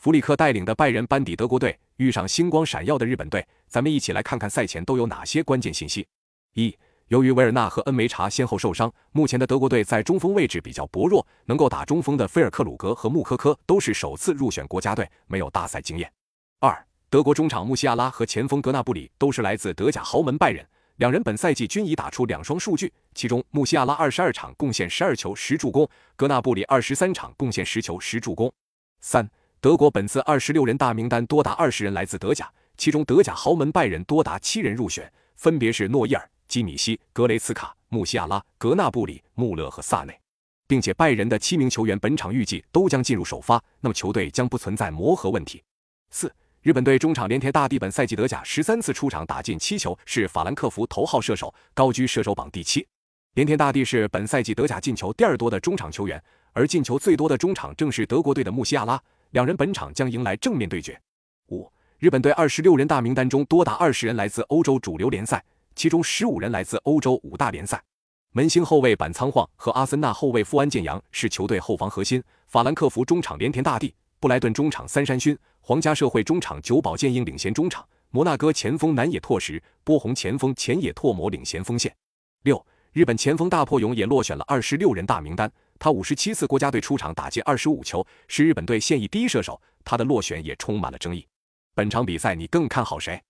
弗里克带领的拜仁班底德国队遇上星光闪耀的日本队，咱们一起来看看赛前都有哪些关键信息。一、由于维尔纳和恩梅查先后受伤，目前的德国队在中锋位置比较薄弱，能够打中锋的菲尔克鲁格和穆科科都是首次入选国家队，没有大赛经验。二、德国中场穆西亚拉和前锋格纳布里都是来自德甲豪门拜仁，两人本赛季均已打出两双数据，其中穆西亚拉二十二场贡献十二球十助攻，格纳布里二十三场贡献十球十助攻。三。德国本次二十六人大名单多达二十人来自德甲，其中德甲豪门拜仁多达七人入选，分别是诺伊尔、基米希、格雷茨卡、穆西亚拉、格纳布里、穆勒和萨内，并且拜仁的七名球员本场预计都将进入首发，那么球队将不存在磨合问题。四、日本队中场连田大地本赛季德甲十三次出场打进七球，是法兰克福头号射手，高居射手榜第七。连田大地是本赛季德甲进球第二多的中场球员，而进球最多的中场正是德国队的穆西亚拉。两人本场将迎来正面对决。五，日本队二十六人大名单中多达二十人来自欧洲主流联赛，其中十五人来自欧洲五大联赛。门兴后卫板仓晃和阿森纳后卫富安健洋是球队后防核心，法兰克福中场连田大地、布莱顿中场三山勋、皇家社会中场久保建英领衔中场，摩纳哥前锋南野拓实、波鸿前锋前野拓磨领衔锋线。六，日本前锋大破勇也落选了二十六人大名单。他五十七次国家队出场打进二十五球，是日本队现役第一射手。他的落选也充满了争议。本场比赛你更看好谁？